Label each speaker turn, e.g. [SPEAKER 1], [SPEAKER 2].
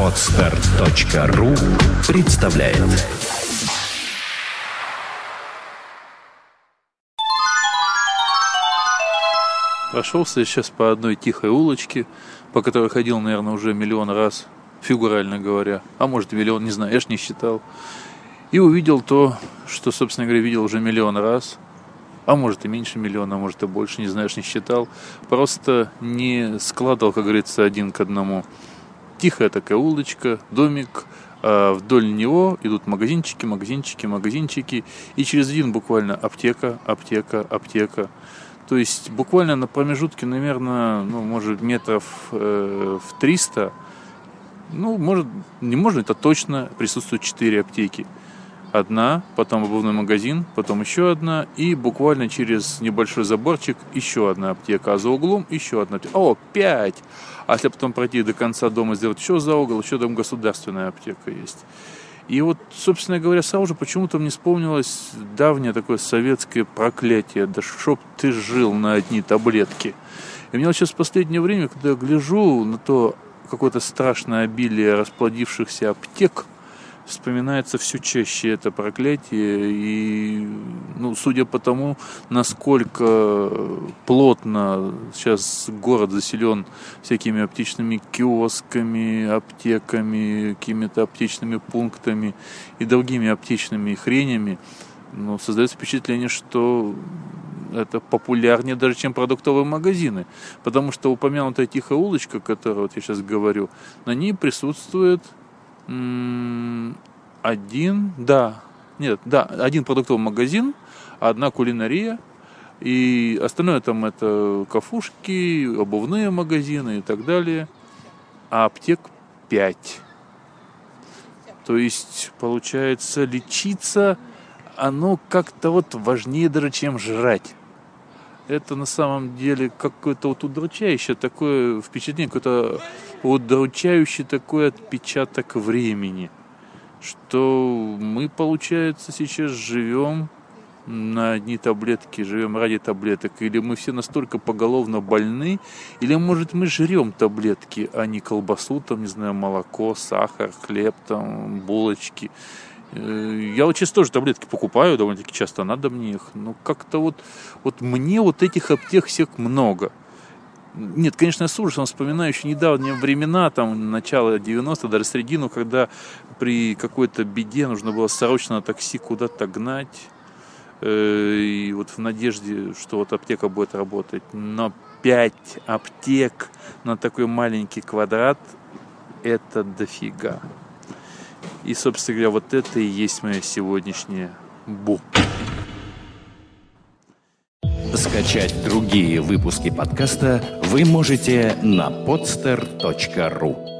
[SPEAKER 1] Отстар.ру представляет.
[SPEAKER 2] Прошелся сейчас по одной тихой улочке, по которой ходил, наверное, уже миллион раз, фигурально говоря, а может миллион, не знаю, я ж не считал. И увидел то, что, собственно говоря, видел уже миллион раз, а может и меньше миллиона, а может и больше, не знаешь, не считал. Просто не складывал, как говорится, один к одному. Тихая такая улочка, домик, а вдоль него идут магазинчики, магазинчики, магазинчики, и через один буквально аптека, аптека, аптека. То есть буквально на промежутке, наверное, ну, может, метров э, в 300, ну, может, не может, это точно присутствуют 4 аптеки. Одна, потом обувной магазин, потом еще одна, и буквально через небольшой заборчик еще одна аптека, а за углом еще одна аптека. О, пять! А если потом пройти до конца дома, сделать еще за угол, еще там государственная аптека есть. И вот, собственно говоря, сразу же почему-то мне вспомнилось давнее такое советское проклятие. Да чтоб ты жил на одни таблетки. И мне вот сейчас в последнее время, когда я гляжу на то какое-то страшное обилие расплодившихся аптек, вспоминается все чаще это проклятие. И, ну, судя по тому, насколько плотно сейчас город заселен всякими аптечными киосками, аптеками, какими-то аптечными пунктами и другими аптечными хренями, ну, создается впечатление, что это популярнее даже, чем продуктовые магазины. Потому что упомянутая тихая улочка, которую вот я сейчас говорю, на ней присутствует один, да, нет, да, один продуктовый магазин, одна кулинария, и остальное там это кафушки, обувные магазины и так далее. А аптек 5. То есть, получается, лечиться, оно как-то вот важнее даже, чем жрать. Это на самом деле какое-то вот удручающее такое впечатление, какой-то удручающий такой отпечаток времени, что мы, получается, сейчас живем на одни таблетки, живем ради таблеток, или мы все настолько поголовно больны, или, может, мы жрем таблетки, а не колбасу, там, не знаю, молоко, сахар, хлеб, там, булочки. Э, я вот сейчас тоже таблетки покупаю, довольно-таки часто надо мне их, но как-то вот, вот мне вот этих аптек всех много – нет, конечно, я с ужасом вспоминаю еще недавние времена, там, начало 90-х, даже середину, когда при какой-то беде нужно было срочно такси куда-то гнать. Э, и вот в надежде, что вот аптека будет работать. Но 5 аптек на такой маленький квадрат – это дофига. И, собственно говоря, вот это и есть мое сегодняшнее бу.
[SPEAKER 1] Скачать другие выпуски подкаста вы можете на podster.ru